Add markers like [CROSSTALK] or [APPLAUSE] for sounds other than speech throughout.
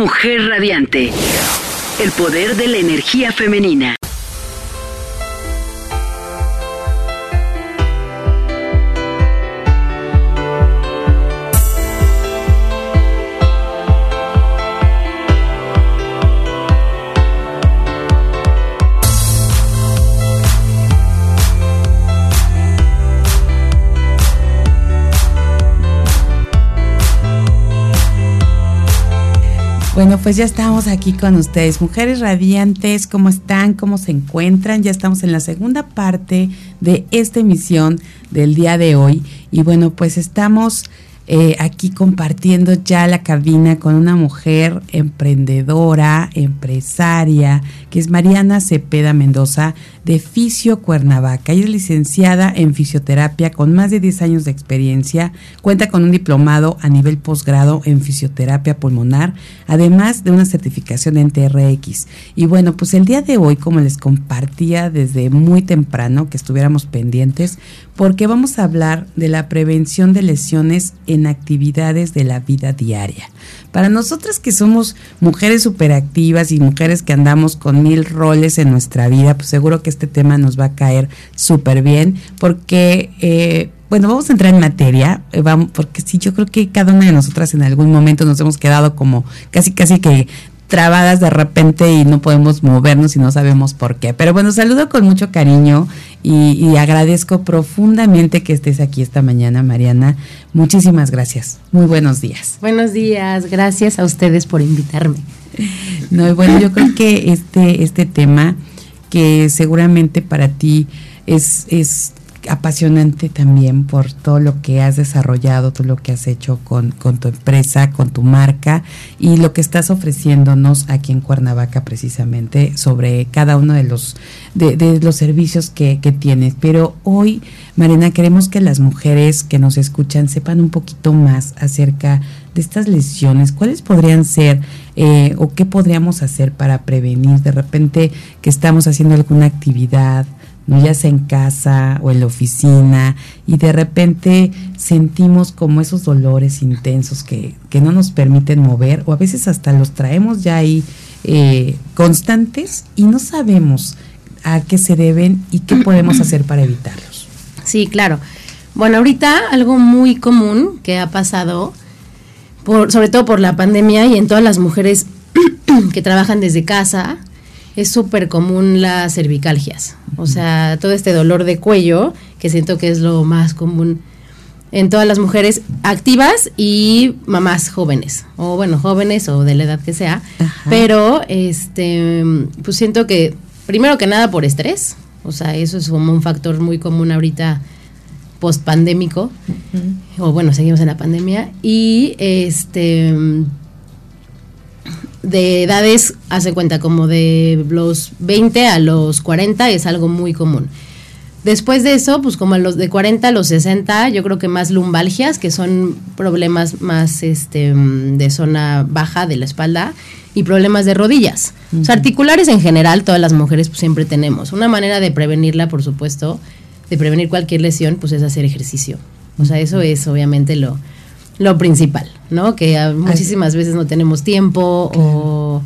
Mujer Radiante. El poder de la energía femenina. Bueno, pues ya estamos aquí con ustedes, mujeres radiantes, ¿cómo están? ¿Cómo se encuentran? Ya estamos en la segunda parte de esta emisión del día de hoy y bueno, pues estamos eh, aquí compartiendo ya la cabina con una mujer emprendedora, empresaria, que es Mariana Cepeda Mendoza de Fisio Cuernavaca. Ella es licenciada en fisioterapia con más de 10 años de experiencia, cuenta con un diplomado a nivel posgrado en fisioterapia pulmonar, además de una certificación en TRX. Y bueno, pues el día de hoy, como les compartía desde muy temprano, que estuviéramos pendientes, porque vamos a hablar de la prevención de lesiones en actividades de la vida diaria. Para nosotras que somos mujeres superactivas y mujeres que andamos con mil roles en nuestra vida, pues seguro que este tema nos va a caer súper bien, porque... Eh, bueno, vamos a entrar en materia, eh, vamos, porque sí, yo creo que cada una de nosotras en algún momento nos hemos quedado como casi, casi que trabadas de repente y no podemos movernos y no sabemos por qué. Pero bueno, saludo con mucho cariño y, agradezco profundamente que estés aquí esta mañana, Mariana. Muchísimas gracias. Muy buenos días. Buenos días, gracias a ustedes por invitarme. No, y bueno, yo creo que este, este tema que seguramente para ti es, es apasionante también por todo lo que has desarrollado, todo lo que has hecho con, tu empresa, con tu marca y lo que estás ofreciéndonos aquí en Cuernavaca precisamente sobre cada uno de los, de, los servicios que, que, tienes. Pero hoy, Marina, queremos que las mujeres que nos escuchan sepan un poquito más acerca de estas lesiones, cuáles podrían ser eh, o qué podríamos hacer para prevenir de repente que estamos haciendo alguna actividad ya sea en casa o en la oficina, y de repente sentimos como esos dolores intensos que, no nos permiten mover, o a veces hasta los traemos ya ahí eh, constantes y no sabemos a qué se deben y qué podemos [CLEARS THROAT] hacer para evitarlos. Sí, claro. Bueno, ahorita algo muy común que ha pasado, por, sobre todo por la pandemia y en todas las mujeres [CLEARS THROAT] que trabajan desde casa, es súper común las cervicalgias. O sea, todo este dolor de cuello, que siento que es lo más común en todas las mujeres activas y mamás jóvenes, o bueno, jóvenes o de la edad que sea. Pero, este, pues siento que, primero que nada por estrés, o sea, eso es como un factor muy común ahorita post pandémico, o bueno, seguimos en la pandemia, y este de edades, hace cuenta, como de los 20 a los 40 es algo muy común. Después de eso, pues como a los de 40 a los 60, yo creo que más lumbalgias, que son problemas más este, de zona baja de la espalda y problemas de rodillas. O sea, articulares en general, todas las mujeres pues, siempre tenemos. Una manera de prevenirla, por supuesto, de prevenir cualquier lesión, pues es hacer ejercicio. O sea, eso es obviamente lo, lo principal, ¿no? Que muchísimas veces no tenemos tiempo o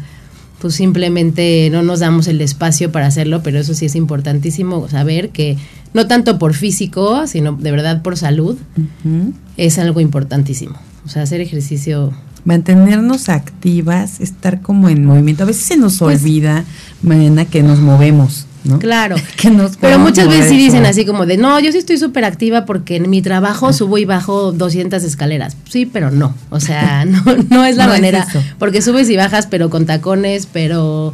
pues simplemente no nos damos el espacio para hacerlo, pero eso sí es importantísimo saber que no tanto por físico, sino de verdad por salud, es algo importantísimo. O sea, hacer ejercicio mantenernos activas, estar como en movimiento. A veces se nos pues olvida, mañana que nos movemos. Claro. [LAUGHS] Pero muchas veces sí dicen así como de, no, yo sí estoy súper activa porque en mi trabajo subo y bajo 200 escaleras. Sí, pero no. O sea, [LAUGHS] no, no es la manera. porque subes y bajas, pero con tacones, pero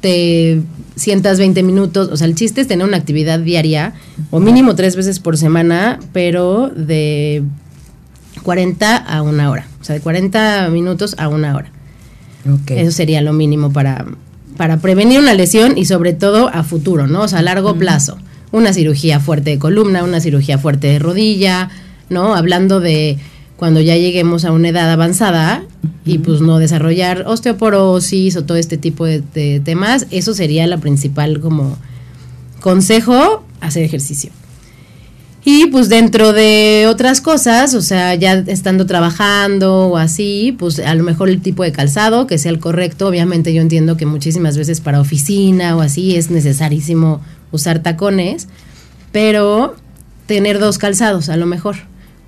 te sientas 20 minutos. O sea, el chiste es tener una actividad diaria, o mínimo tres veces por semana, pero de 40 a una hora. O sea, de 40 minutos a una hora. Eso sería lo mínimo para, para prevenir una lesión y sobre todo a futuro, ¿no? O sea, a largo plazo. Una cirugía fuerte de columna, una cirugía fuerte de rodilla, ¿no? Hablando de cuando ya lleguemos a una edad avanzada y pues no desarrollar osteoporosis o todo este tipo de, temas, eso sería la principal como consejo, hacer ejercicio. Y pues dentro de otras cosas, o sea, ya estando trabajando o así, pues a lo mejor el tipo de calzado que sea el correcto. Obviamente yo entiendo que muchísimas veces para oficina o así es necesarísimo usar tacones, pero tener dos calzados a lo mejor.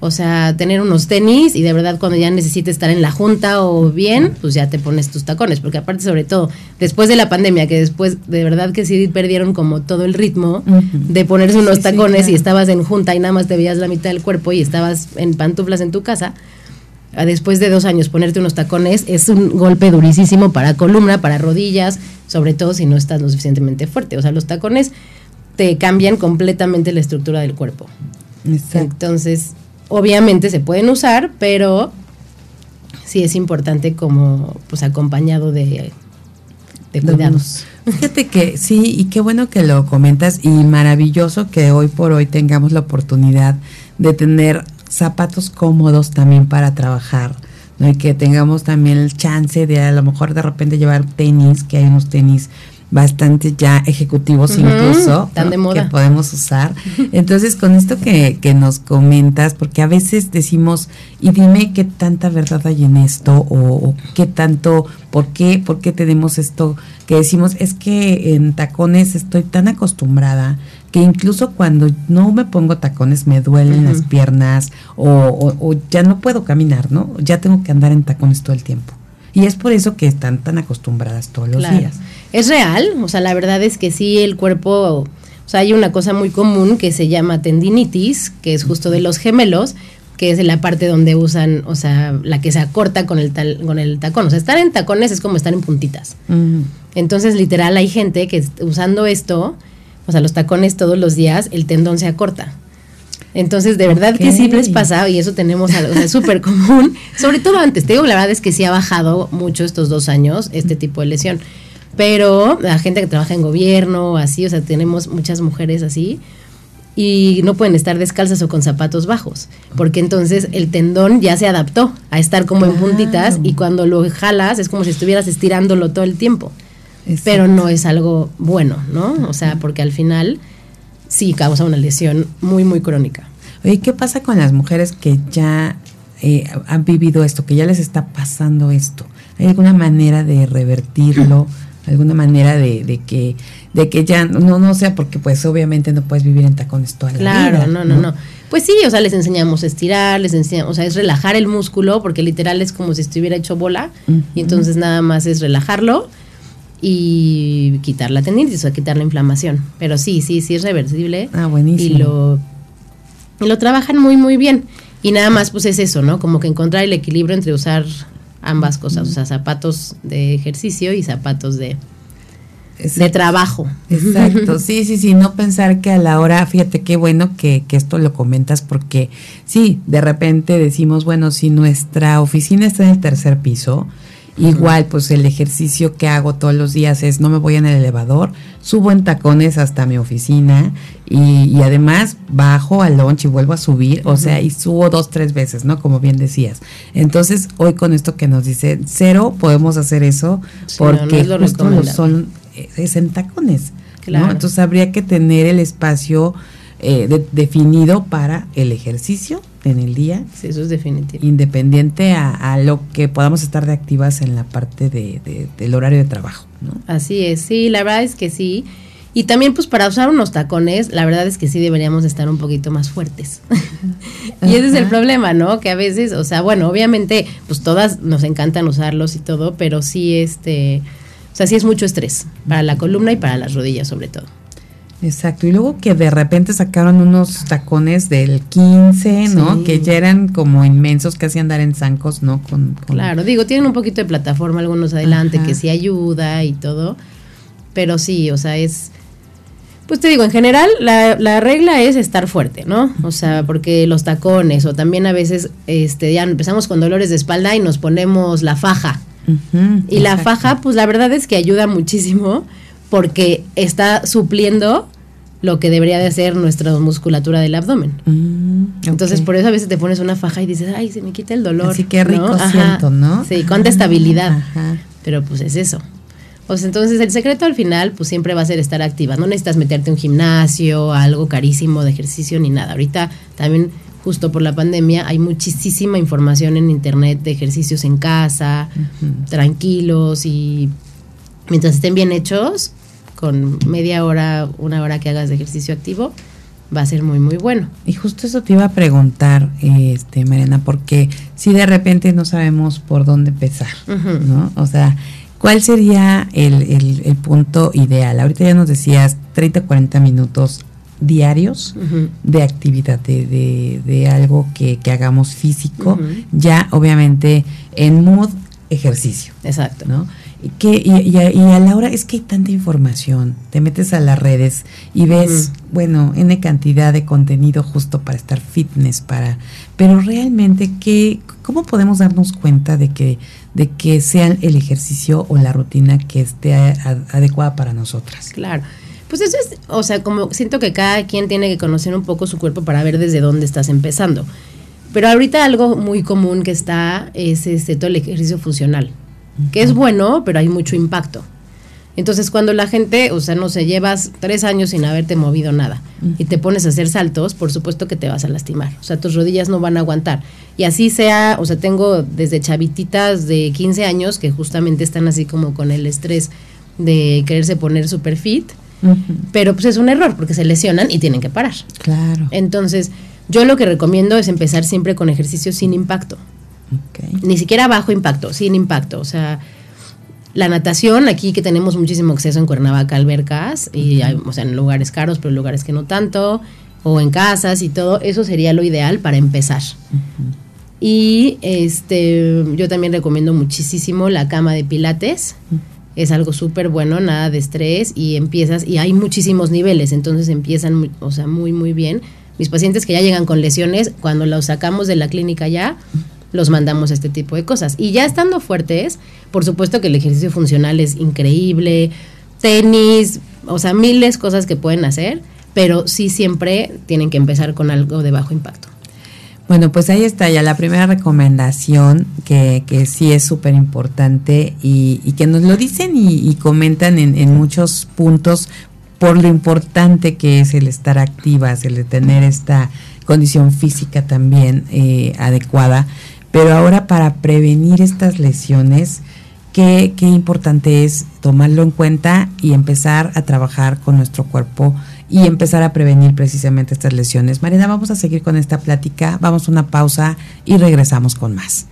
O sea, tener unos tenis y de verdad cuando ya necesites estar en la junta o bien, pues ya te pones tus tacones. Porque aparte, sobre todo, después de la pandemia, que después de verdad que sí perdieron como todo el ritmo de ponerse unos tacones y estabas en junta y nada más te veías la mitad del cuerpo y estabas en pantuflas en tu casa. Después de dos años ponerte unos tacones es un golpe durísimo para columna, para rodillas, sobre todo si no estás lo suficientemente fuerte. O sea, los tacones te cambian completamente la estructura del cuerpo. Entonces, obviamente se pueden usar, pero sí es importante como pues acompañado de, de cuidados. Fíjate que sí, y qué bueno que lo comentas y maravilloso que hoy por hoy tengamos la oportunidad de tener zapatos cómodos también para trabajar. ¿no? y que tengamos también el chance de a lo mejor de repente llevar tenis, que hay unos tenis bastante ya ejecutivos incluso Tan de moda. que podemos usar. Entonces, con esto que, que, nos comentas, porque a veces decimos, y dime qué tanta verdad hay en esto, o, qué tanto, por qué, por qué tenemos esto, que decimos, es que en tacones estoy tan acostumbrada que incluso cuando no me pongo tacones me duelen las piernas o, o ya no puedo caminar, ¿no? Ya tengo que andar en tacones todo el tiempo. Y es por eso que están tan acostumbradas todos los días. Es real, o sea, la verdad es que sí, el cuerpo, o sea, hay una cosa muy común que se llama tendinitis, que es justo de los gemelos, que es la parte donde usan, o sea, la que se acorta con el, tal, con el tacón. O sea, estar en tacones es como estar en puntitas. Entonces, literal, hay gente que usando esto, o sea, los tacones todos los días, el tendón se acorta. Entonces, de verdad que sí les pasa, y eso tenemos, o sea, súper común, sobre todo antes. Te digo, la verdad es que sí ha bajado mucho estos dos años este tipo de lesión. Pero la gente que trabaja en gobierno, así, o sea, tenemos muchas mujeres así, y no pueden estar descalzas o con zapatos bajos, porque entonces el tendón ya se adaptó a estar como en puntitas y cuando lo jalas es como si estuvieras estirándolo todo el tiempo. Pero no es algo bueno, ¿no? O sea, porque al final sí causa una lesión muy, muy crónica. Oye, ¿qué pasa con las mujeres que ya eh, han vivido esto, que ya les está pasando esto? ¿Hay alguna manera de revertirlo? [CLEARS THROAT] ¿Alguna manera de, de que de que ya no no sea porque pues obviamente no puedes vivir en tacones toda la vida. Claro, no, no, no, Pues sí, o sea, les enseñamos a estirar, les enseñamos, o sea, es relajar el músculo porque literal es como si estuviera hecho bola y entonces nada más es relajarlo y quitar la tendinitis, o sea, quitar la inflamación. Pero sí, sí, sí es reversible. Ah, buenísimo. Y lo, y lo trabajan muy, muy bien. Y nada más, pues es eso, ¿no? Como que encontrar el equilibrio entre usar ambas cosas, o sea, zapatos de ejercicio y zapatos de, de trabajo. Exacto, [LAUGHS] sí, sí, sí, no pensar que a la hora, fíjate qué bueno que, que, esto lo comentas porque sí, de repente decimos, bueno, si nuestra oficina está en el tercer piso, Igual, pues el ejercicio que hago todos los días es no me voy en el elevador, subo en tacones hasta mi oficina y, además bajo al lunch y vuelvo a subir, o sea, y subo dos, tres veces, ¿no? Como bien decías. Entonces, hoy con esto que nos dice cero, podemos hacer eso porque no, justo son, es en tacones. Claro. Entonces habría que tener el espacio eh, definido para el ejercicio en el día. Sí, eso es definitivo. Independiente a, lo que podamos estar de activas en la parte de, del horario de trabajo. ¿no? Así es, sí, la verdad es que sí. Y también pues para usar unos tacones, la verdad es que sí deberíamos estar un poquito más fuertes. [LAUGHS] y ese es el problema, ¿no? Que a veces, o sea, bueno, obviamente pues todas nos encantan usarlos y todo, pero sí este, o sea, sí es mucho estrés para la columna y para las rodillas sobre todo. Exacto, y luego que de repente sacaron unos tacones del 15, ¿no? Que ya eran como inmensos, casi andar en zancos, ¿no? Con, Claro, digo, tienen un poquito de plataforma algunos adelante que sí ayuda y todo, pero sí, o sea, es... Pues te digo, en general la, la regla es estar fuerte, ¿no? O sea, porque los tacones o también a veces este, ya empezamos con dolores de espalda y nos ponemos la faja. y la faja, pues la verdad es que ayuda muchísimo porque está supliendo lo que debería de ser nuestra musculatura del abdomen. Mm, Entonces, por eso a veces te pones una faja y dices, ay, se me quita el dolor. Así que rico siento, ¿no? Sí, cuánta estabilidad. Pero pues es eso. Sea, entonces el secreto al final, pues siempre va a ser estar activa. No necesitas meterte a un gimnasio, algo carísimo de ejercicio ni nada. Ahorita también, justo por la pandemia, hay muchísima información en internet de ejercicios en casa, tranquilos y mientras estén bien hechos, con media hora, una hora que hagas de ejercicio activo, va a ser muy muy bueno. Y justo eso te iba a preguntar, este Mariana, porque si de repente no sabemos por dónde empezar, ¿no? O sea, ¿cuál sería el, punto ideal? Ahorita ya nos decías 30 40 minutos diarios de actividad, de, de, algo que, hagamos físico, ya obviamente en mood ejercicio. Exacto. ¿no? Que, y, a, la hora es que hay tanta información, te metes a las redes y ves, bueno, N cantidad de contenido justo para estar fitness, para, pero realmente, ¿qué, ¿cómo podemos darnos cuenta de que, de que sea el ejercicio o la rutina que esté adecuada para nosotras? Claro. Pues eso es, o sea, como siento que cada quien tiene que conocer un poco su cuerpo para ver desde dónde estás empezando. Pero ahorita algo muy común que está es este, todo el ejercicio funcional que es bueno, pero hay mucho impacto. Entonces, cuando la gente, o sea, no sé, llevas tres años sin haberte movido nada y te pones a hacer saltos, por supuesto que te vas a lastimar. O sea, tus rodillas no van a aguantar. Y así sea, o sea, tengo desde chavititas de 15 años que justamente están así como con el estrés de quererse poner super fit, pero pues es un error porque se lesionan y tienen que parar. Claro. Entonces, yo lo que recomiendo es empezar siempre con ejercicios sin impacto. Ni siquiera bajo impacto, sin impacto. O sea, la natación, aquí que tenemos muchísimo acceso en Cuernavaca, albercas, y o sea, en lugares caros, pero en lugares que no tanto, o en casas y todo, eso sería lo ideal para empezar. Y este, yo también recomiendo muchísimo la cama de pilates. Es algo súper bueno, nada de estrés y empiezas, y hay muchísimos niveles, entonces empiezan, o sea, muy, muy bien. Mis pacientes que ya llegan con lesiones, cuando los sacamos de la clínica ya, los mandamos este tipo de cosas. Y ya estando fuertes, por supuesto que el ejercicio funcional es increíble, tenis, o sea, miles de cosas que pueden hacer, pero sí siempre tienen que empezar con algo de bajo impacto. Bueno, pues ahí está ya la primera recomendación que, que sí es súper importante y, que nos lo dicen y, comentan en, muchos puntos por lo importante que es el estar activas, el de tener esta condición física también eh, adecuada. Pero ahora para prevenir estas lesiones, qué, qué importante es tomarlo en cuenta y empezar a trabajar con nuestro cuerpo y empezar a prevenir precisamente estas lesiones. Marina, vamos a seguir con esta plática, vamos a una pausa y regresamos con más.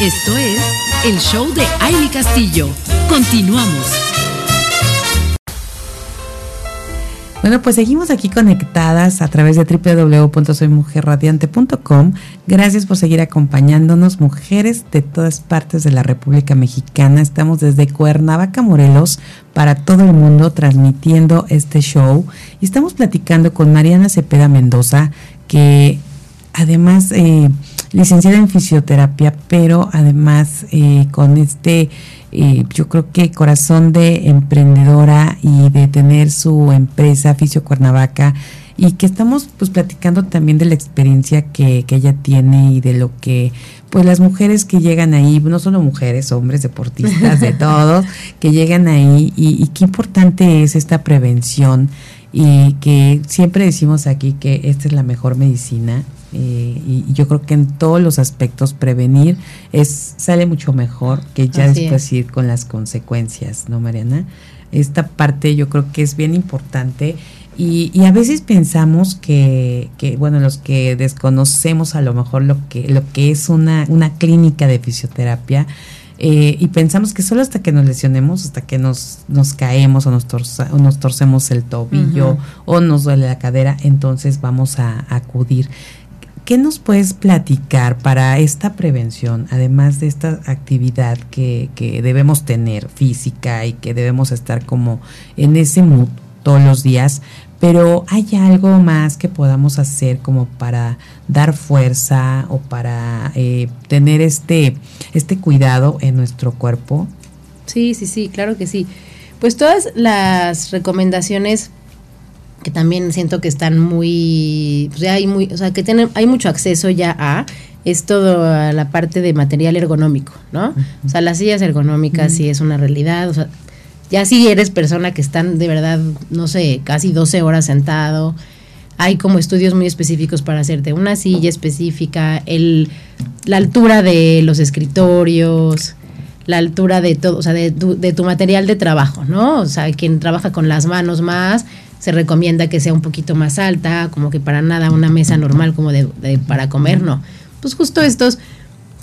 Esto es el show de Aile Castillo. Continuamos. Bueno, pues seguimos aquí conectadas a través de www.soymujerradiante.com. Gracias por seguir acompañándonos, mujeres de todas partes de la República Mexicana. Estamos desde Cuernavaca, Morelos, para todo el mundo transmitiendo este show. Y estamos platicando con Mariana Cepeda Mendoza, que además eh, licenciada en fisioterapia, pero además eh, con este yo creo que corazón de emprendedora y de tener su empresa Fisio Cuernavaca y que estamos pues platicando también de la experiencia que, ella tiene y de lo que pues las mujeres que llegan ahí, no solo mujeres, hombres, deportistas, de [LAUGHS] todos, que llegan ahí y, y qué importante es esta prevención y que siempre decimos aquí que esta es la mejor medicina eh, y, yo creo que en todos los aspectos prevenir es sale mucho mejor que ya después ir con las consecuencias, ¿no, Mariana? Esta parte yo creo que es bien importante y, y a veces pensamos que, que, bueno, los que desconocemos a lo mejor lo que, lo que es una, una clínica de fisioterapia, eh, y pensamos que solo hasta que nos lesionemos, hasta que nos, nos caemos o nos, o nos torcemos el tobillo o nos duele la cadera, entonces vamos a acudir. ¿Qué nos puedes platicar para esta prevención, además de esta actividad que, que debemos tener física y que debemos estar como en ese mood todos los días? Pero ¿hay algo más que podamos hacer como para dar fuerza o para eh, tener este, este cuidado en nuestro cuerpo? Sí, sí, sí, claro que sí. Pues todas las recomendaciones que también siento que están muy, pues hay muy, o sea, que tienen, hay mucho acceso ya a, es todo la parte de material ergonómico, ¿no? O sea, las sillas ergonómicas sí es una realidad, o sea, ya si eres persona que están de verdad, no sé, casi 12 horas sentado, hay como estudios muy específicos para hacerte una silla específica, el, la altura de los escritorios, la altura de todo, o sea, de tu, de tu material de trabajo, ¿no? O sea, quien trabaja con las manos más, se recomienda que sea un poquito más alta, como que para nada una mesa normal como de, para comer, no. Pues justo estos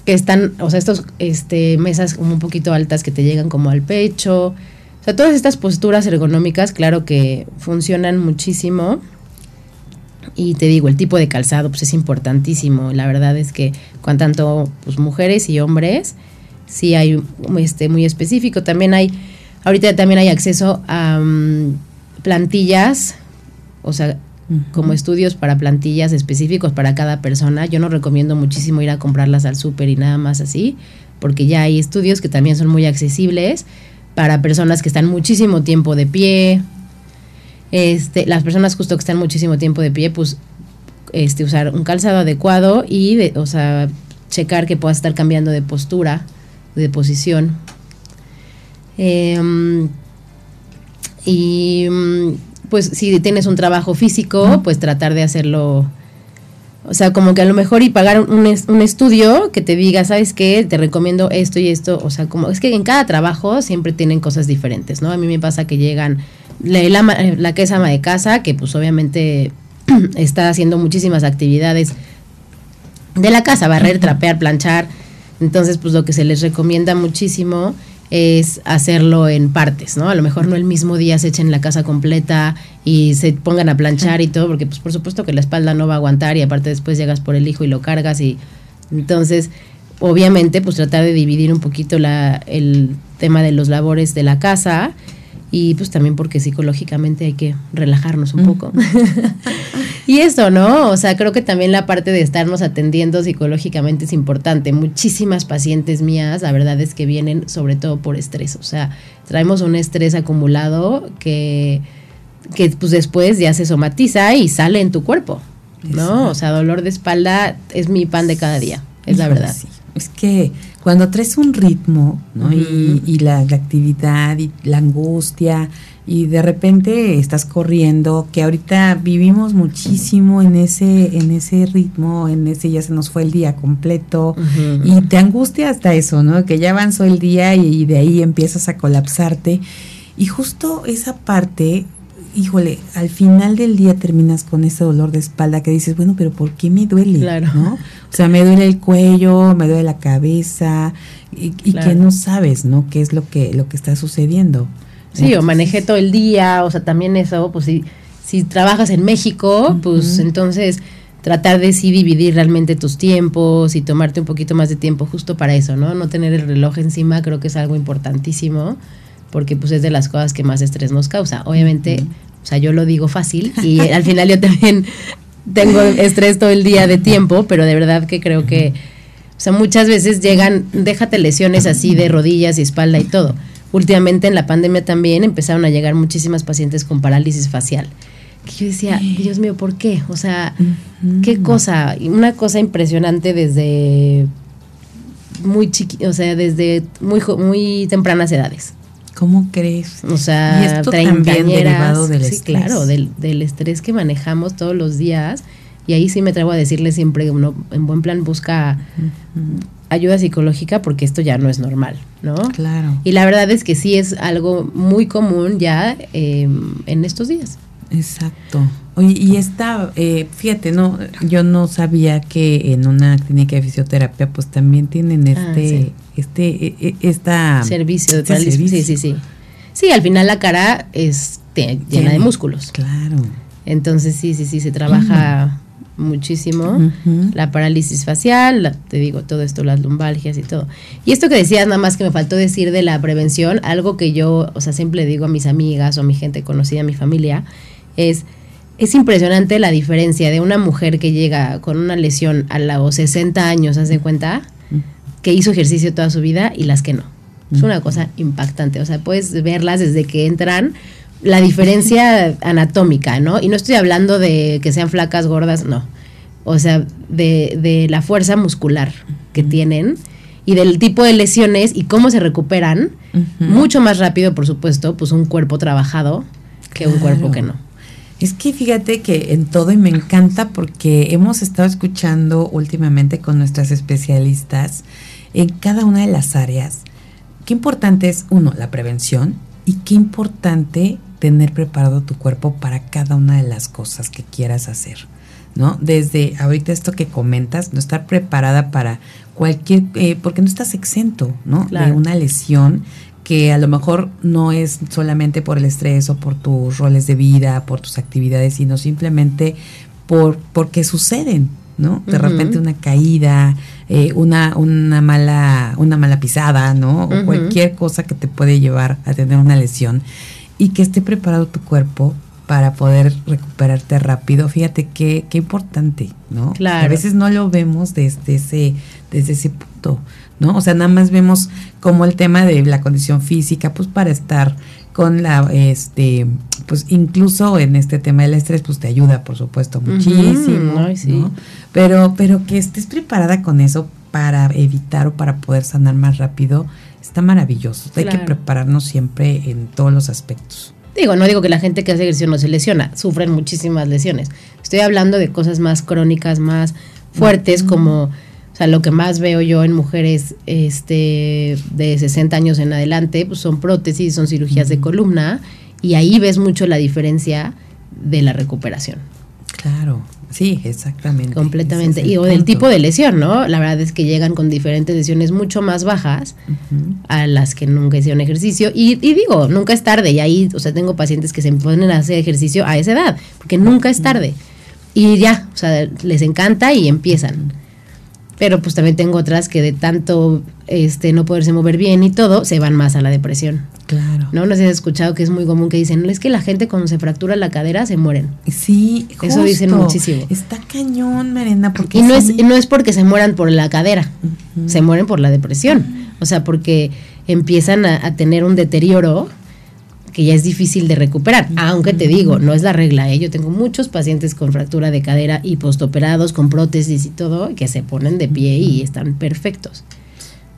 que están, o sea, estos este, mesas como un poquito altas que te llegan como al pecho. O sea, todas estas posturas ergonómicas, claro que funcionan muchísimo. Y te digo, el tipo de calzado pues es importantísimo. La verdad es que con tanto pues, mujeres y hombres, sí hay este, muy específico. También hay, ahorita también hay acceso a... Mm, plantillas, o sea, como estudios para plantillas específicos para cada persona. Yo no recomiendo muchísimo ir a comprarlas al súper y nada más así, porque ya hay estudios que también son muy accesibles para personas que están muchísimo tiempo de pie. Este, las personas justo que están muchísimo tiempo de pie, pues este, usar un calzado adecuado y, de, o sea, checar que pueda estar cambiando de postura, de posición. Eh, y mm, pues si tienes un trabajo físico, pues tratar de hacerlo, o sea, como que a lo mejor y pagar un, un, estudio que te diga, ¿sabes qué? Te recomiendo esto y esto, o sea, como es que en cada trabajo siempre tienen cosas diferentes, ¿no? A mí me pasa que llegan la, la que es ama de casa, que pues obviamente [CLEARS THROAT] está haciendo muchísimas actividades de la casa, barrer, trapear, planchar, entonces pues lo que se les recomienda muchísimo es hacerlo en partes, ¿no? A lo mejor no el mismo día se echen la casa completa y se pongan a planchar y todo, porque pues por supuesto que la espalda no va a aguantar y aparte después llegas por el hijo y lo cargas y entonces obviamente pues tratar de dividir un poquito la, el tema de los labores de la casa y pues también porque psicológicamente hay que relajarnos un poco. [LAUGHS] y eso, ¿no? O sea, creo que también la parte de estarnos atendiendo psicológicamente es importante. Muchísimas pacientes mías, la verdad es que vienen sobre todo por estrés, o sea, traemos un estrés acumulado que, que pues después ya se somatiza y sale en tu cuerpo, ¿no? O sea, dolor de espalda es mi pan de cada día, es la verdad. Es que cuando traes un ritmo, ¿no? y, la, actividad y la angustia, y de repente estás corriendo, que ahorita vivimos muchísimo en ese, en ese ritmo, en ese ya se nos fue el día completo, y te angustia hasta eso, ¿no? Que ya avanzó el día y de ahí empiezas a colapsarte. Y justo esa parte híjole, al final del día terminas con ese dolor de espalda que dices, bueno, pero ¿por qué me duele? Claro. ¿no? O sea, me duele el cuello, me duele la cabeza y, que no sabes, ¿no? ¿Qué es lo que, lo que está sucediendo? Sí, o manejé todo el día, o sea, también eso, pues si, si trabajas en México, pues entonces tratar de sí dividir realmente tus tiempos y tomarte un poquito más de tiempo justo para eso, ¿no? No tener el reloj encima creo que es algo importantísimo porque pues es de las cosas que más estrés nos causa. Obviamente, o sea, yo lo digo fácil [LAUGHS] y al final yo también tengo estrés todo el día de tiempo, pero de verdad que creo que, o sea, muchas veces llegan, déjate lesiones así de rodillas y espalda y todo. Últimamente en la pandemia también empezaron a llegar muchísimas pacientes con parálisis facial. Que yo decía, Dios mío, ¿por qué? O sea, qué cosa, una cosa impresionante desde muy chiqui, o sea, desde muy muy tempranas edades. ¿Cómo crees? O sea, y esto también derivado del sí, claro, del, del, estrés que manejamos todos los días. Y ahí sí me atrevo a decirle siempre, uno en buen plan busca ayuda psicológica porque esto ya no es normal, ¿no? Claro. Y la verdad es que sí es algo muy común ya em, en estos días. Exacto. Oye, y esta, eh, fíjate, no, yo no sabía que en una clínica de fisioterapia pues también tienen ah, este, este, e, e, esta servicio de este Sí, sí, sí. Sí, al final la cara es llena de músculos. Claro. Entonces sí, sí, sí, se trabaja muchísimo la parálisis facial, te digo todo esto, las lumbalgias y todo. Y esto que decías, nada más que me faltó decir de la prevención, algo que yo, o sea, siempre digo a mis amigas o a mi gente conocida, a mi familia, es es impresionante la diferencia de una mujer que llega con una lesión a los 60 años, ¿haz de cuenta? Que hizo ejercicio toda su vida y las que no. Es una cosa impactante. O sea, puedes verlas desde que entran la diferencia [LAUGHS] anatómica, ¿no? Y no estoy hablando de que sean flacas, gordas, no. O sea, de, de la fuerza muscular que tienen y del tipo de lesiones y cómo se recuperan, mucho más rápido, por supuesto, pues un cuerpo trabajado que un cuerpo que no. Es que fíjate que en todo y me encanta porque hemos estado escuchando últimamente con nuestras especialistas en cada una de las áreas. Qué importante es, uno, la prevención y qué importante tener preparado tu cuerpo para cada una de las cosas que quieras hacer. ¿no? Desde ahorita esto que comentas, no estar preparada para cualquier, eh, porque no estás exento, ¿no? De una lesión que a lo mejor no es solamente por el estrés o por tus roles de vida, por tus actividades, sino simplemente por porque suceden, ¿no? De repente una caída, eh, una, una mala, una mala pisada, ¿no? O cualquier cosa que te puede llevar a tener una lesión y que esté preparado tu cuerpo para poder recuperarte rápido. Fíjate qué, qué importante, ¿no? Claro. A veces no lo vemos desde ese, desde ese punto, ¿no? O sea, nada más vemos como el tema de la condición física, pues para estar con la, este, pues incluso en este tema del estrés, pues te ayuda, por supuesto, muchísimo, ¿no? Pero, pero que estés preparada con eso para evitar o para poder sanar más rápido, está maravilloso. Hay que prepararnos siempre en todos los aspectos. Digo, no digo que la gente que hace ejercicio no se lesiona, sufren muchísimas lesiones. Estoy hablando de cosas más crónicas, más fuertes, como, o sea, lo que más veo yo en mujeres este, de 60 años en adelante, pues son prótesis, son cirugías de columna, y ahí ves mucho la diferencia de la recuperación. Claro. Sí, exactamente. Completamente. y o del tipo de lesión, ¿no? La verdad es que llegan con diferentes lesiones mucho más bajas a las que nunca hicieron ejercicio. Y, digo, nunca es tarde. Y ahí, o sea, tengo pacientes que se ponen a hacer ejercicio a esa edad, porque nunca es tarde. Y ya, o sea, les encanta y empiezan. Pero pues también tengo otras que de tanto este no poderse mover bien y todo, se van más a la depresión. Claro. ¿No? No sé si has escuchado que es muy común que dicen, es que la gente cuando se fractura la cadera se mueren. Sí, Eso dicen muchísimo. Está cañón, Marina, porque Y no es no es porque se mueran por la cadera, se mueren por la depresión. O sea, porque empiezan a tener un deterioro que ya es difícil de recuperar. Aunque te digo, no es la regla. ¿eh? Yo tengo muchos pacientes con fractura de cadera y postoperados, con prótesis y todo, que se ponen de pie y están perfectos.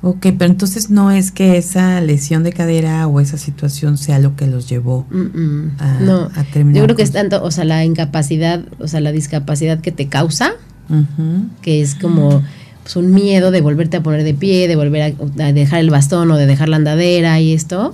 Ok, pero entonces no es que esa lesión de cadera o esa situación sea lo que los llevó a, no. terminar. Yo creo que es tanto, o sea, la incapacidad, o sea, la discapacidad que te causa, que es como pues, un miedo de volverte a poner de pie, de volver a, dejar el bastón o de dejar la andadera y esto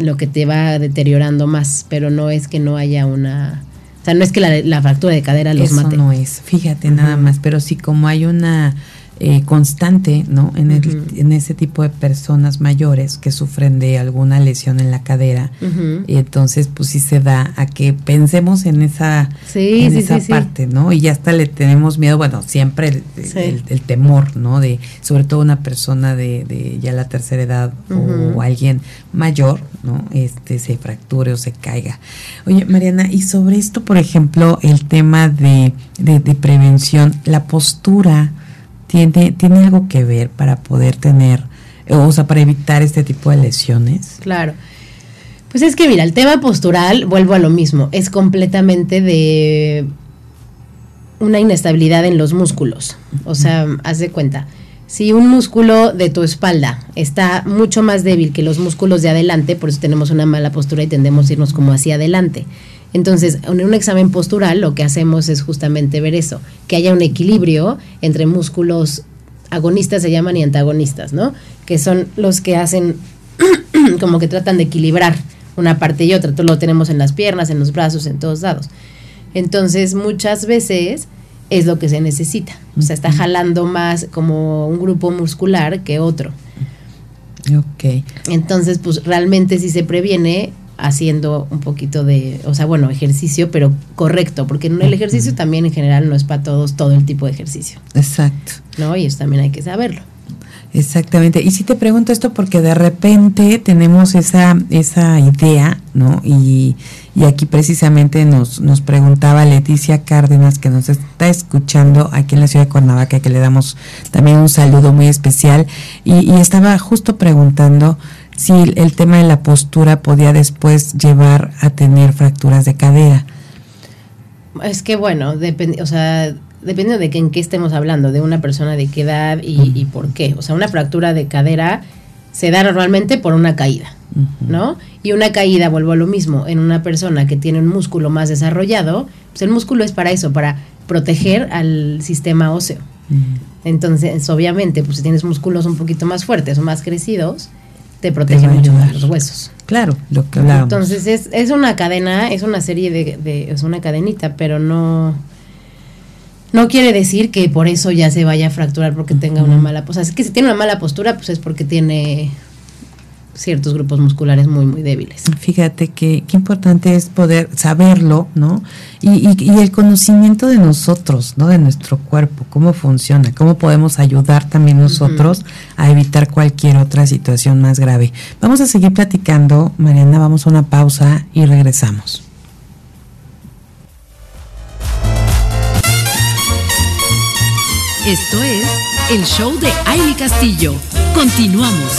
lo que te va deteriorando más, pero no es que no haya una... O sea, no es que la, fractura de cadera los Eso no es, fíjate nada más, pero sí como hay una eh, constante, ¿no? En, en, ese tipo de personas mayores que sufren de alguna lesión en la cadera. Y entonces, pues sí se da a que pensemos en esa, en esa parte, ¿no? Y ya hasta le tenemos miedo, bueno, siempre el, temor, ¿no? De, sobre todo una persona de, de ya la tercera edad o alguien mayor, ¿no? Este se fracture o se caiga. Oye, Mariana, y sobre esto, por ejemplo, el tema de, de prevención, la postura tiene, tiene algo que ver para poder tener, o sea, para evitar este tipo de lesiones. Claro. Pues es que mira, el tema postural, vuelvo a lo mismo, es completamente de una inestabilidad en los músculos. O sea, haz de cuenta, si un músculo de tu espalda está mucho más débil que los músculos de adelante, por eso tenemos una mala postura y tendemos a irnos como hacia adelante. Entonces, en un examen postural lo que hacemos es justamente ver eso, que haya un equilibrio entre músculos agonistas se llaman y antagonistas, ¿no? Que son los que hacen [CLEARS THROAT] como que tratan de equilibrar una parte y otra. Todo lo tenemos en las piernas, en los brazos, en todos lados. Entonces, muchas veces es lo que se necesita. O sea, está jalando más como un grupo muscular que otro. Ok. Entonces, pues realmente si se previene, haciendo un poquito de, o sea, bueno, ejercicio, pero correcto, porque el ejercicio también en general no es para todos todo el tipo de ejercicio. Exacto. ¿No? Y eso también hay que saberlo. Exactamente. Y si te pregunto esto porque de repente tenemos esa, esa idea, ¿no? Y, y aquí precisamente nos, nos preguntaba Leticia Cárdenas, que nos está escuchando aquí en la ciudad de Cuernavaca, que le damos también un saludo muy especial, y, y estaba justo preguntando si el, tema de la postura podía después llevar a tener fracturas de cadera. Es que bueno, depende, o sea, depende de que, en qué estemos hablando, de una persona de qué edad y, por qué. O sea, una fractura de cadera se da normalmente por una caída, ¿no? Y una caída, vuelvo a lo mismo, en una persona que tiene un músculo más desarrollado, pues el músculo es para eso, para proteger al sistema óseo. Entonces, obviamente, pues si tienes músculos un poquito más fuertes o más crecidos, te protege mucho los huesos. Claro, lo que hablábamos. Entonces, es, es una cadena, es una serie de, de, es una cadenita, pero no no quiere decir que por eso ya se vaya a fracturar porque tenga una mala postura. Es que si tiene una mala postura, pues es porque tiene ciertos grupos musculares muy, muy débiles. Fíjate que qué importante es poder saberlo, ¿no? Y, y, el conocimiento de nosotros, ¿no? De nuestro cuerpo, cómo funciona, cómo podemos ayudar también nosotros a evitar cualquier otra situación más grave. Vamos a seguir platicando, Mariana, vamos a una pausa y regresamos. Esto es el show de Aile Castillo. Continuamos.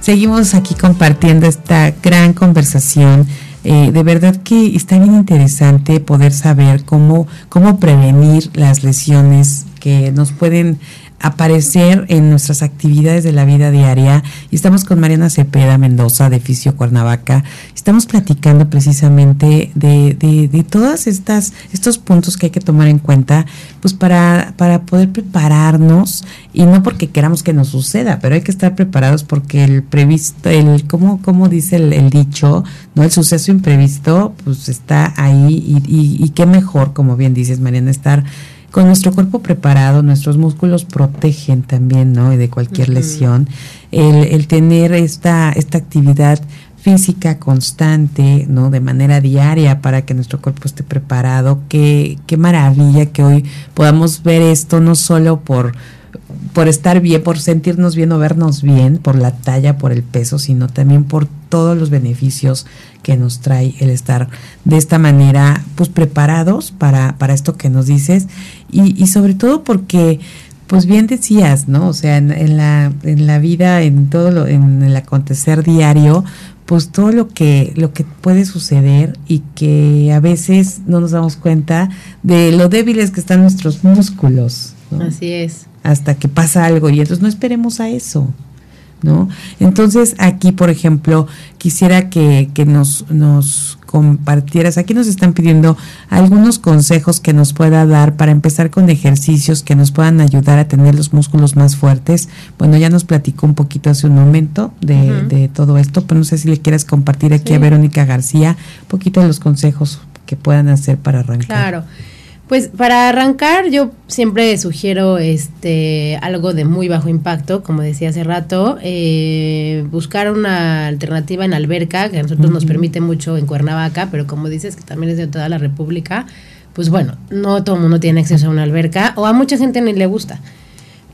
Seguimos aquí compartiendo esta gran conversación. Eh, de verdad que está bien interesante poder saber cómo, cómo prevenir las lesiones que nos pueden aparecer en nuestras actividades de la vida diaria. Y estamos con Mariana Cepeda Mendoza de Fisio Cuernavaca. Estamos platicando precisamente de, de, de todas estas estos puntos que hay que tomar en cuenta, pues para, para poder prepararnos y no porque queramos que nos suceda, pero hay que estar preparados porque el previsto, el cómo como dice el, dicho, no el suceso imprevisto, pues está ahí y, y, y qué mejor, como bien dices Mariana, estar con nuestro cuerpo preparado, nuestros músculos protegen también, ¿no? De cualquier lesión. El, el, tener esta, esta actividad física constante, ¿no? De manera diaria para que nuestro cuerpo esté preparado. Qué, qué maravilla que hoy podamos ver esto no solo por por estar bien, por sentirnos bien o vernos bien, por la talla, por el peso, sino también por todos los beneficios que nos trae el estar de esta manera, pues preparados para, para esto que nos dices y, y sobre todo porque pues bien decías, ¿no? O sea, en, la, en la vida, en todo lo, en el acontecer diario, pues todo lo que, lo que puede suceder y que a veces no nos damos cuenta de lo débiles que están nuestros músculos. Así es hasta que pasa algo y entonces no esperemos a eso. ¿No? Entonces aquí, por ejemplo, quisiera que, que nos, nos compartieras, aquí nos están pidiendo algunos consejos que nos pueda dar para empezar con ejercicios que nos puedan ayudar a tener los músculos más fuertes. Bueno, ya nos platicó un poquito hace un momento de, de todo esto, pero no sé si le quieras compartir aquí a Verónica García un poquito de los consejos que puedan hacer para arrancar. Claro. Pues para arrancar yo siempre sugiero este algo de muy bajo impacto, como decía hace rato, eh, buscar una alternativa en alberca, que a nosotros nos permite mucho en Cuernavaca, pero como dices que también es de toda la República, pues bueno, no todo el mundo tiene acceso a una alberca o a mucha gente ni le gusta.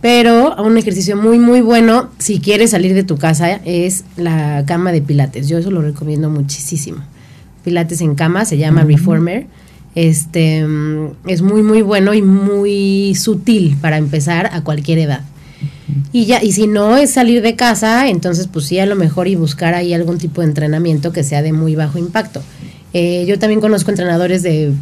Pero un ejercicio muy, muy bueno, si quieres salir de tu casa, es la cama de pilates. Yo eso lo recomiendo muchísimo. Pilates en cama, se llama Reformer este es muy muy bueno y muy sutil para empezar a cualquier edad. Y ya, y si no es salir de casa, entonces pues sí a lo mejor y buscar ahí algún tipo de entrenamiento que sea de muy bajo impacto. Eh, yo también conozco entrenadores de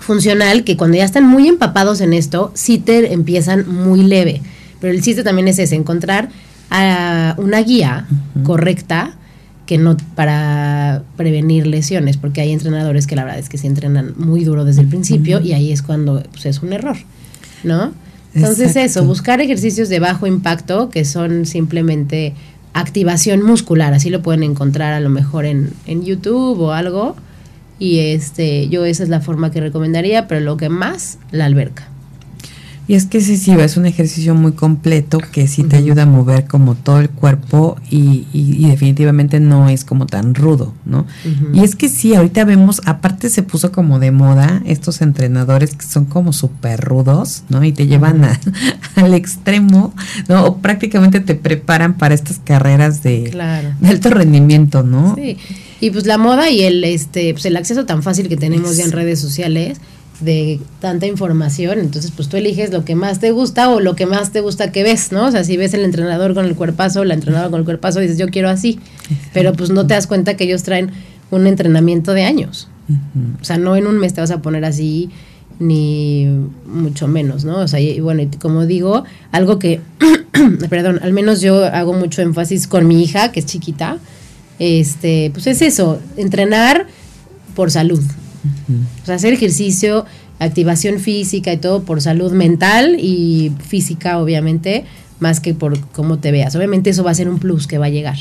funcional que cuando ya están muy empapados en esto, sí te empiezan muy leve. Pero el chiste también es ese, encontrar a una guía correcta que no para prevenir lesiones, porque hay entrenadores que la verdad es que se entrenan muy duro desde el principio y ahí es cuando pues, es un error, ¿no? Entonces eso, buscar ejercicios de bajo impacto que son simplemente activación muscular, así lo pueden encontrar a lo mejor en, en YouTube o algo. Y este, yo esa es la forma que recomendaría, pero lo que más, la alberca. Y es que sí, sí, es un ejercicio muy completo que sí te ayuda a mover como todo el cuerpo y, y, definitivamente no es como tan rudo, ¿no? Y es que sí, ahorita vemos, aparte se puso como de moda estos entrenadores que son como súper rudos, ¿no? Y te llevan [LAUGHS] al extremo, ¿no? O prácticamente te preparan para estas carreras de, de alto rendimiento, ¿no? Sí. Y pues la moda y el, este, pues el acceso tan fácil que tenemos ya en redes sociales de tanta información, entonces pues tú eliges lo que más te gusta o lo que más te gusta que ves, ¿no? O sea, si ves el entrenador con el cuerpazo, la entrenadora con el cuerpazo, dices yo quiero así, pero pues no te das cuenta que ellos traen un entrenamiento de años. O sea, no en un mes te vas a poner así, ni mucho menos, ¿no? O sea, y, bueno, y como digo, algo que, [CLEARS THROAT] perdón, al menos yo hago mucho énfasis con mi hija, que es chiquita, este, pues es eso, entrenar por salud. O sea, hacer ejercicio, activación física y todo por salud mental y física, obviamente, más que por cómo te veas. Obviamente eso va a ser un plus que va a llegar.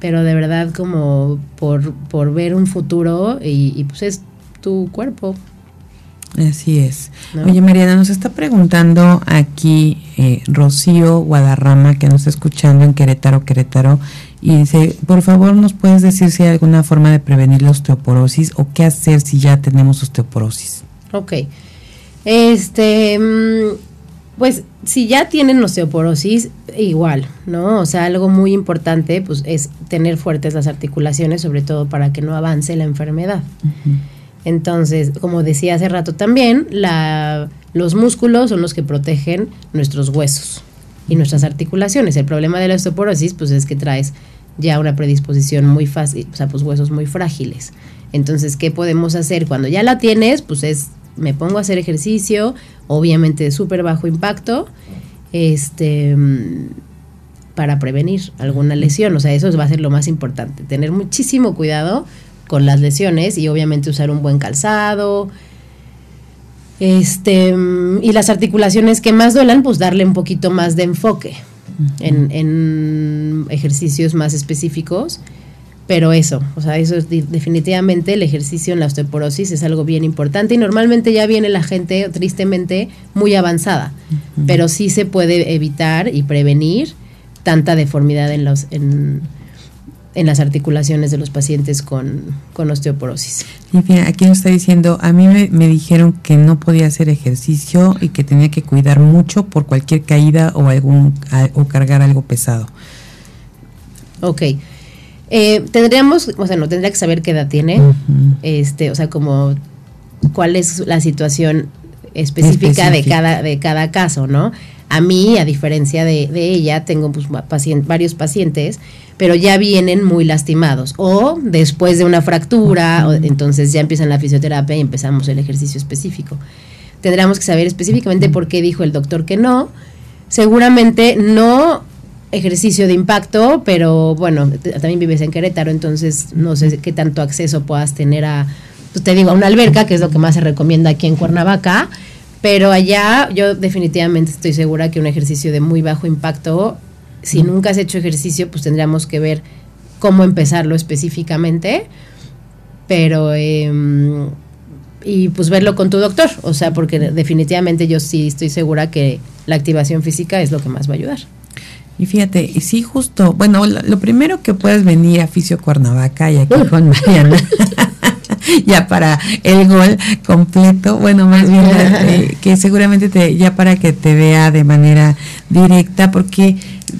Pero de verdad como por, por ver un futuro y, pues es tu cuerpo. Así es. Oye, Mariana, nos está preguntando aquí eh, Rocío Guadarrama, que nos está escuchando en Querétaro, Querétaro, y dice, por favor, ¿nos puedes decir si hay alguna forma de prevenir la osteoporosis o qué hacer si ya tenemos osteoporosis? Ok. Este, mm, pues si ya tienen osteoporosis, igual, ¿no? O sea, algo muy importante pues es tener fuertes las articulaciones, sobre todo para que no avance la enfermedad. Entonces, como decía hace rato también, la, los músculos son los que protegen nuestros huesos y nuestras articulaciones. El problema de la osteoporosis pues es que traes ya una predisposición muy fácil, o sea, pues huesos muy frágiles. Entonces, ¿qué podemos hacer cuando ya la tienes? Pues es me pongo a hacer ejercicio, obviamente de súper bajo impacto, este, para prevenir alguna lesión. O sea, eso va a ser lo más importante, tener muchísimo cuidado con las lesiones y obviamente usar un buen calzado. Este, y las articulaciones que más duelan, pues darle un poquito más de enfoque en, en ejercicios más específicos pero eso, o sea, eso es definitivamente el ejercicio en la osteoporosis es algo bien importante y normalmente ya viene la gente, tristemente, muy avanzada, pero sí se puede evitar y prevenir tanta deformidad en, los, en, en las articulaciones de los pacientes con, con osteoporosis. Y aquí nos está diciendo, a mí me, me, dijeron que no podía hacer ejercicio y que tenía que cuidar mucho por cualquier caída o algún o cargar algo pesado. Ok. Eh, tendríamos, o sea, no tendría que saber qué edad tiene, este, o sea, como cuál es la situación específica, de cada de cada caso, ¿no? A mí, a diferencia de, ella, tengo pues, varios pacientes, pero ya vienen muy lastimados o después de una fractura, entonces ya empiezan la fisioterapia y empezamos el ejercicio específico. Tendríamos que saber específicamente por qué dijo el doctor que no. Seguramente no ejercicio de impacto, pero bueno, también vives en Querétaro, entonces no sé qué tanto acceso puedas tener a, pues te digo, a una alberca, que es lo que más se recomienda aquí en Cuernavaca, pero allá yo definitivamente estoy segura que un ejercicio de muy bajo impacto, si nunca has hecho ejercicio, pues tendríamos que ver cómo empezarlo específicamente, pero... Em, y pues verlo con tu doctor, o sea, porque definitivamente yo sí estoy segura que la activación física es lo que más va a ayudar. Y fíjate, y sí, justo, bueno, lo, primero que puedes venir a Fisio Cuernavaca y aquí con [LAUGHS] Mariana, [LAUGHS] ya para el gol completo, bueno, más bien [LAUGHS] eh, que seguramente te, ya para que te vea de manera directa, porque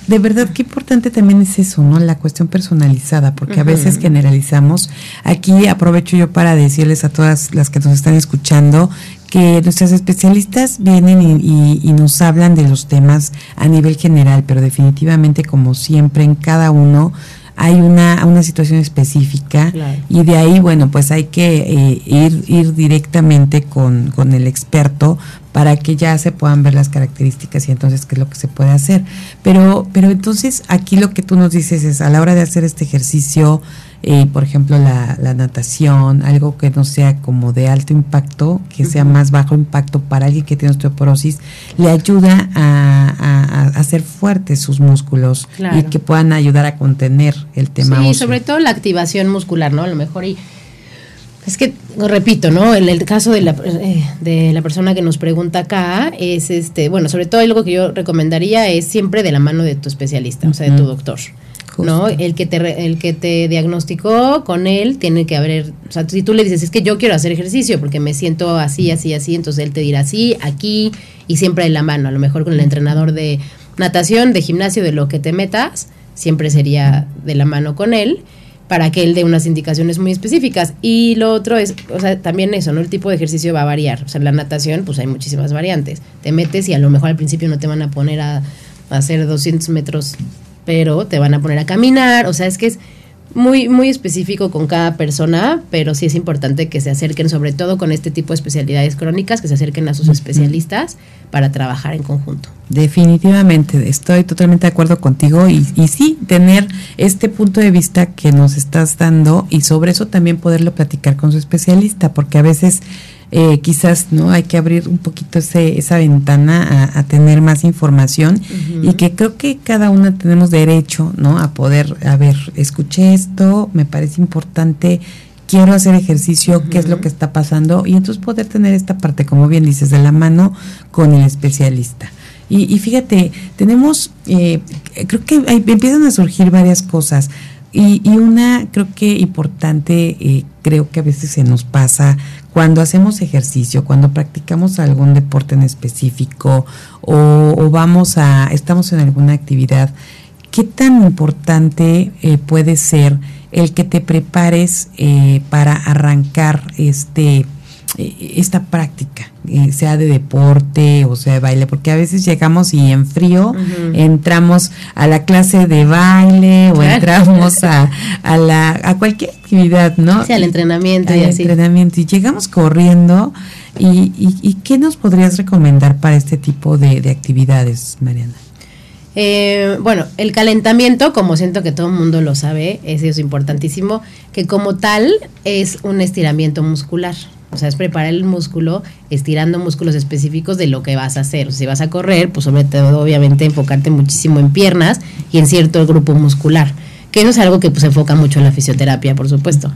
de verdad qué importante también es eso, ¿no? La cuestión personalizada, porque a veces generalizamos. Aquí aprovecho yo para decirles a todas las que nos están escuchando que nuestras especialistas vienen y, nos hablan de los temas a nivel general, pero definitivamente como siempre en cada uno hay una, una situación específica y de ahí, bueno, pues hay que eh, ir, ir directamente con, con el experto para que ya se puedan ver las características y entonces qué es lo que se puede hacer. Pero, pero entonces aquí lo que tú nos dices es a la hora de hacer este ejercicio, eh, por ejemplo, la, natación, algo que no sea como de alto impacto, que sea más bajo impacto para alguien que tiene osteoporosis, le ayuda a, hacer fuertes sus músculos y que puedan ayudar a contener el tema. Sí, sobre todo la activación muscular, ¿no? A lo mejor y es que, repito, ¿no? En el caso de la, eh, de la persona que nos pregunta acá, es este, bueno, sobre todo algo que yo recomendaría es siempre de la mano de tu especialista, o sea, de tu doctor. ¿no? El que te el que te diagnosticó con él tiene que haber, o sea, si tú le dices, "Es que yo quiero hacer ejercicio porque me siento así, así, así", entonces él te dirá, "Sí, aquí" y siempre en la mano, a lo mejor con el entrenador de natación, de gimnasio, de lo que te metas, siempre sería de la mano con él. Para que él dé unas indicaciones muy específicas. Y lo otro es, o sea, también eso, ¿no? El tipo de ejercicio va a variar. O sea, la natación, pues hay muchísimas variantes. Te metes y a lo mejor al principio no te van a poner a, a hacer 200 metros, pero te van a poner a caminar. O sea, es que es muy, muy específico con cada persona, pero sí es importante que se acerquen, sobre todo con este tipo de especialidades crónicas, que se acerquen a sus especialistas para trabajar en conjunto. Definitivamente, estoy totalmente de acuerdo contigo y, y sí, tener este punto de vista que nos estás dando y sobre eso también poderlo platicar con su especialista, porque a veces eh, quizás no hay que abrir un poquito ese, esa ventana a, tener más información y que creo que cada una tenemos derecho no a poder a ver escuché esto me parece importante quiero hacer ejercicio qué es lo que está pasando y entonces poder tener esta parte como bien dices de la mano con el especialista. Y, fíjate tenemos eh, creo que empiezan a surgir varias cosas y, y, una creo que importante, eh, creo que a veces se nos pasa cuando hacemos ejercicio, cuando practicamos algún deporte en específico o, vamos a, estamos en alguna actividad, ¿qué tan importante eh, puede ser el que te prepares eh, para arrancar este esta práctica, eh, sea de deporte o sea de baile, porque a veces llegamos y en frío entramos a la clase de baile o entramos a, a, la, a cualquier actividad, ¿no? Sí, al entrenamiento y así. entrenamiento y llegamos corriendo. Y, y, qué nos podrías recomendar para este tipo de, actividades, Mariana? Eh, bueno, el calentamiento, como siento que todo el mundo lo sabe, eso es importantísimo, que como tal es un estiramiento muscular. O sea, es preparar el músculo estirando músculos específicos de lo que vas a hacer. si vas a correr, pues sobre todo obviamente enfocarte muchísimo en piernas y en cierto grupo muscular. Que eso es algo que pues se enfoca mucho en la fisioterapia, por supuesto.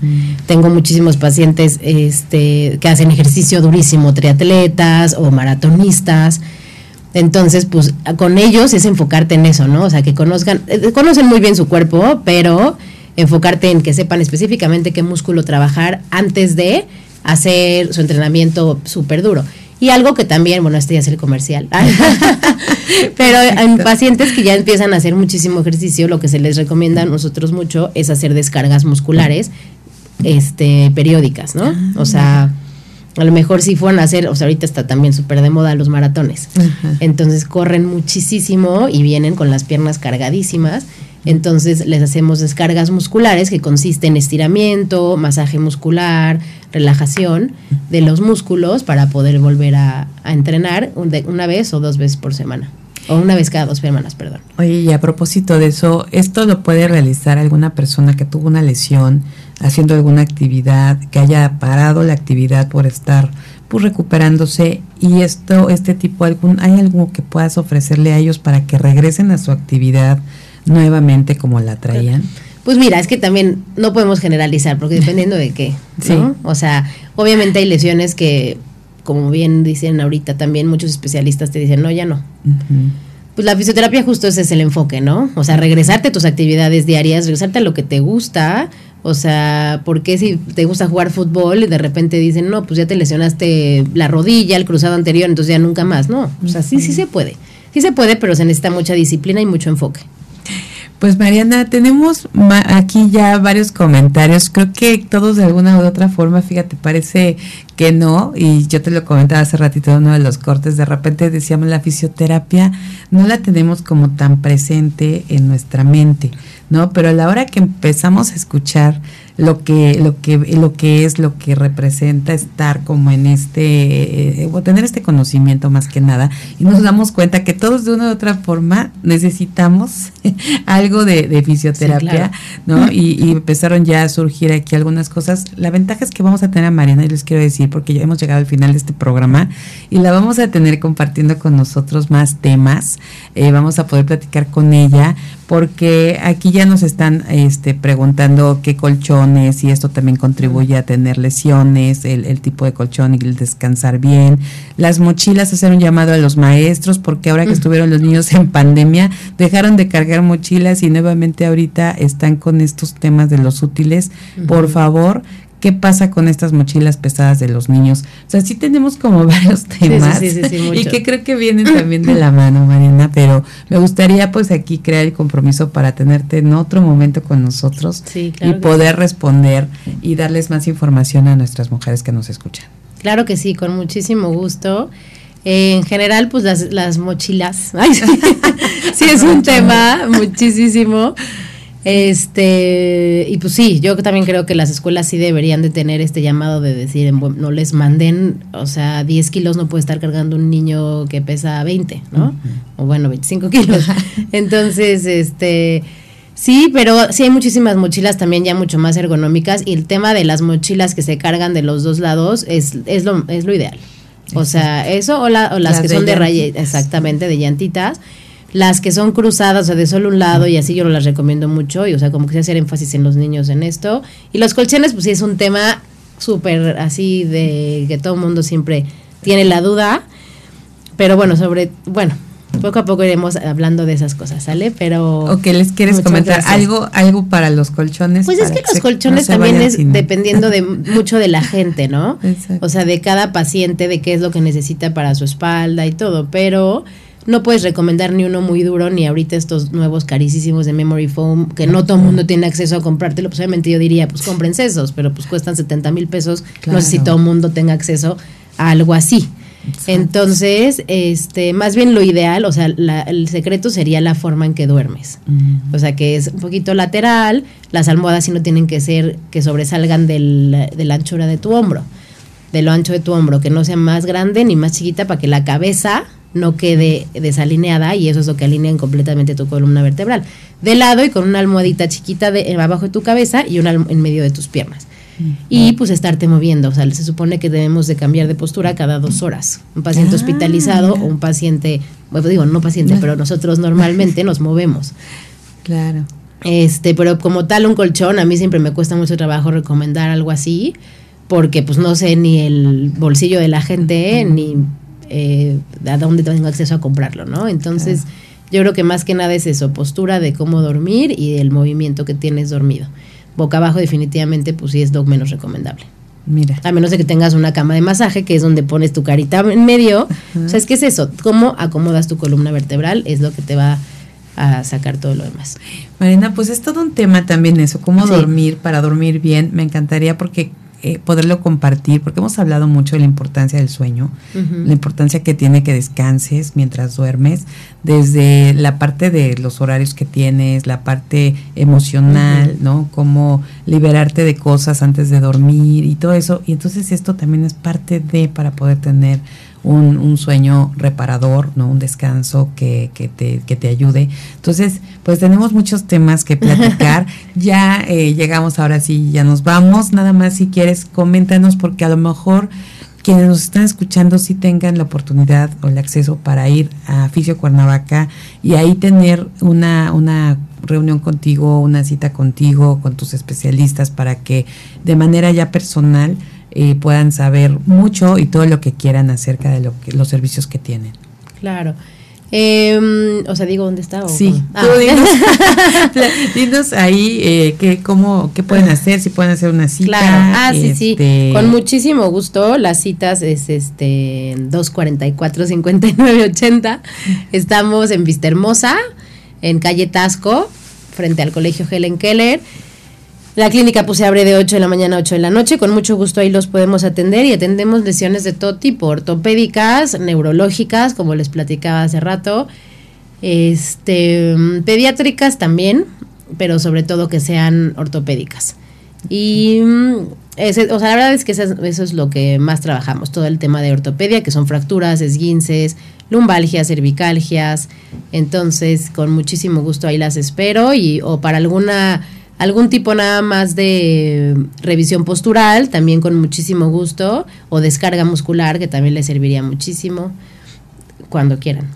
Tengo muchísimos pacientes este, que hacen ejercicio durísimo, triatletas o maratonistas. Entonces, pues con ellos es enfocarte en eso, ¿no? O sea, que conozcan, eh, conocen muy bien su cuerpo, pero enfocarte en que sepan específicamente qué músculo trabajar antes de hacer su entrenamiento súper duro. Y algo que también, bueno, este ya es el comercial, [LAUGHS] pero en pacientes que ya empiezan a hacer muchísimo ejercicio, lo que se les recomienda a nosotros mucho es hacer descargas musculares este, periódicas, ¿no? Ah, o sea, a lo mejor si fueran a hacer, o sea, ahorita está también súper de moda los maratones. Entonces corren muchísimo y vienen con las piernas cargadísimas entonces les hacemos descargas musculares que consisten en estiramiento, masaje muscular, relajación de los músculos para poder volver a, entrenar una vez o dos veces por semana. O una vez cada dos semanas, perdón. Oye, y a propósito de eso, ¿esto lo puede realizar alguna persona que tuvo una lesión haciendo alguna actividad, que haya parado la actividad por estar pues recuperándose y esto, este tipo, algún, ¿hay algo que puedas ofrecerle a ellos para que regresen a su actividad nuevamente como la traían? Pues mira, es que también no podemos generalizar, porque dependiendo de qué, ¿no? O sea, obviamente hay lesiones que, como bien dicen ahorita también, muchos especialistas te dicen, no, ya no. Pues la fisioterapia justo ese es el enfoque, ¿no? O sea, regresarte a tus actividades diarias, regresarte a lo que te gusta, o sea, porque si te gusta jugar fútbol y de repente dicen, no, pues ya te lesionaste la rodilla, el cruzado anterior, entonces ya nunca más, ¿no? O sea, sí, sí se puede. Sí se puede, pero se necesita mucha disciplina y mucho enfoque. Pues Mariana, tenemos aquí ya varios comentarios. Creo que todos de alguna u otra forma, fíjate, parece que no, y yo te lo comentaba hace ratito en uno de los cortes, de repente decíamos la fisioterapia no la tenemos como tan presente en nuestra mente, ¿no? Pero a la hora que empezamos a escuchar lo que, lo que, lo que es, lo que representa estar como en este, eh, o tener este conocimiento más que nada, y nos damos cuenta que todos de una u otra forma necesitamos [LAUGHS] algo de, fisioterapia, ¿no? [LAUGHS] Y, y, empezaron ya a surgir aquí algunas cosas. La ventaja es que vamos a tener a Mariana, y les quiero decir, porque ya hemos llegado al final de este programa, y la vamos a tener compartiendo con nosotros más temas, eh, vamos a poder platicar con ella, porque aquí ya nos están este, preguntando qué colchones y esto también contribuye a tener lesiones, el, tipo de colchón y el descansar bien. Las mochilas, hacer un llamado a los maestros, porque ahora que estuvieron los niños en pandemia, dejaron de cargar mochilas y nuevamente ahorita están con estos temas de los útiles. Por favor, qué pasa con estas mochilas pesadas de los niños. O sea, sí tenemos como [LAUGHS] varios temas y que creo que vienen también de la mano, Mariana, pero me gustaría pues aquí crear el compromiso para tenerte en otro momento con nosotros y poder responder y darles más información a nuestras mujeres que nos escuchan. Claro que sí, con muchísimo gusto. en general, pues las, las mochilas. [LAUGHS] sí, es un tema muchísimo. Este, y pues sí, yo también creo que las escuelas sí deberían de tener este llamado de decir, no les manden, o sea, 10 kilos no puede estar cargando un niño que pesa 20, ¿no? O bueno, 25 [LAUGHS] kilos. Entonces, este, sí, pero sí hay muchísimas mochilas también ya mucho más ergonómicas y el tema de las mochilas que se cargan de los dos lados es, es, lo, es lo ideal. O sea, eso o, las, que son de rayas, exactamente, de llantitas las que son cruzadas, o sea, de solo un lado y así yo no las recomiendo mucho, y o sea, como que se hace énfasis en los niños en esto. Y los colchones, pues sí es un tema súper así de que todo el mundo siempre tiene la duda, pero bueno, sobre, bueno, poco a poco iremos hablando de esas cosas, ¿sale? Pero... ¿O que les quieres comentar? ¿Algo algo para los colchones? Pues es que los colchones también es dependiendo de [LAUGHS] mucho de la gente, ¿no? O sea, de cada paciente, de qué es lo que necesita para su espalda y todo, pero no puedes recomendar ni uno muy duro, ni ahorita estos nuevos carísimos de Memory Foam, que no todo el mundo tiene acceso a comprártelo. Pues obviamente yo diría, pues compren esos, pero pues cuestan 70 mil pesos. No sé si todo el mundo tenga acceso a algo así. Entonces, este, más bien lo ideal, o sea, el secreto sería la forma en que duermes. O sea, que es un poquito lateral, las almohadas sí no tienen que ser que sobresalgan del, de la anchura de tu hombro, de lo ancho de tu hombro, que no sea más grande ni más chiquita para que la cabeza no quede desalineada y eso es lo que alinea completamente tu columna vertebral. De lado y con una almohadita chiquita de, abajo de tu cabeza y una en medio de tus piernas. Mm. Y pues estarte moviendo, o sea, se supone que debemos de cambiar de postura cada dos horas. Un paciente ah, hospitalizado o un paciente, bueno, digo, no paciente, pero nosotros normalmente nos movemos. Claro. Este, pero como tal un colchón, a mí siempre me cuesta mucho trabajo recomendar algo así, porque pues no sé ni el bolsillo de la gente, ni eh, a dónde tengo acceso a comprarlo, ¿no? Entonces, yo creo que más que nada es eso, postura de cómo dormir y el movimiento que tienes dormido. Boca abajo definitivamente, pues sí es lo menos recomendable. Mira. A menos de que tengas una cama de masaje, que es donde pones tu carita en medio. O sea, es que es eso, cómo acomodas tu columna vertebral es lo que te va a sacar todo lo demás. Marina, pues es todo un tema también eso, cómo dormir para dormir bien. Me encantaría porque eh, poderlo compartir, porque hemos hablado mucho de la importancia del sueño, la importancia que tiene que descanses mientras duermes, desde la parte de los horarios que tienes, la parte emocional, ¿no? Cómo liberarte de cosas antes de dormir y todo eso. Y entonces esto también es parte de para poder tener un, sueño reparador, ¿no? Un descanso que, que, te, que te ayude. Entonces, pues tenemos muchos temas que platicar. [LAUGHS] ya eh, llegamos ahora sí, ya nos vamos. Nada más si quieres, coméntanos porque a lo mejor quienes nos están escuchando sí tengan la oportunidad o el acceso para ir a Fisio Cuernavaca y ahí tener una, una reunión contigo, una cita contigo, con tus especialistas para que de manera ya personal y puedan saber mucho y todo lo que quieran acerca de lo que, los servicios que tienen. Claro. Em, o sea, digo, ¿dónde está? sí, ah. [LAUGHS] [LAUGHS] dinos, ahí eh, qué, cómo, qué pueden hacer, si pueden hacer una cita. Claro, ah, sí, sí, este, con muchísimo gusto. Las citas es este 244-5980. Estamos en Vista Hermosa, en calle Tasco, frente al Colegio Helen Keller. La clínica pues se abre de 8 de la mañana a 8 de la noche, con mucho gusto ahí los podemos atender y atendemos lesiones de todo tipo, ortopédicas, neurológicas, como les platicaba hace rato, este, pediátricas también, pero sobre todo que sean ortopédicas. Y ese, o sea, la verdad es que eso, es lo que más trabajamos, todo el tema de ortopedia, que son fracturas, esguinces, lumbalgias, cervicalgias. Entonces, con muchísimo gusto ahí las espero y o para alguna algún tipo nada más de revisión postural, también con muchísimo gusto, o descarga muscular, que también le serviría muchísimo, cuando quieran.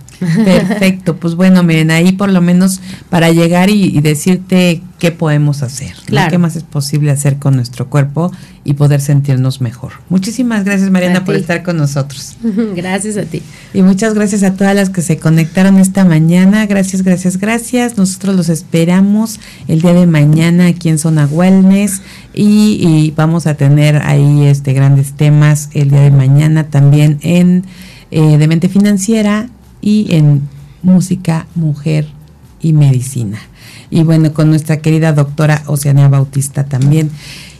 Perfecto, pues bueno, miren, ahí por lo menos para llegar y, decirte qué podemos hacer, qué más es posible hacer con nuestro cuerpo y poder sentirnos mejor. Muchísimas gracias Mariana por estar con nosotros. [LAUGHS] Gracias a ti. Y muchas gracias a todas las que se conectaron esta mañana. Gracias, gracias, gracias. Nosotros los esperamos el día de mañana aquí en Zona Wellness y, vamos a tener ahí este grandes temas el día de mañana también en eh, de mente financiera y en música, mujer y medicina. Y bueno, con nuestra querida doctora Oceania Bautista también.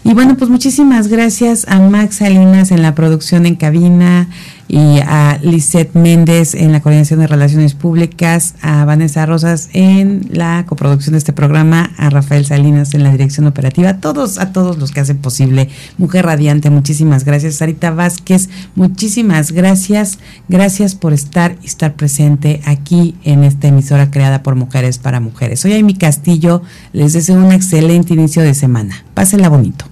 Y bueno, pues muchísimas gracias a Max Salinas en la producción en cabina y a Lisette Méndez en la coordinación de relaciones públicas, a Vanessa Rosas en la coproducción de este programa, a Rafael Salinas en la dirección operativa, a todos, a todos los que hacen posible Mujer Radiante, muchísimas gracias. Sarita Vázquez, muchísimas gracias. Gracias por estar y estar presente aquí en esta emisora creada por Mujeres para Mujeres. Soy Amy Castillo, les deseo un excelente inicio de semana. Pásenla bonito.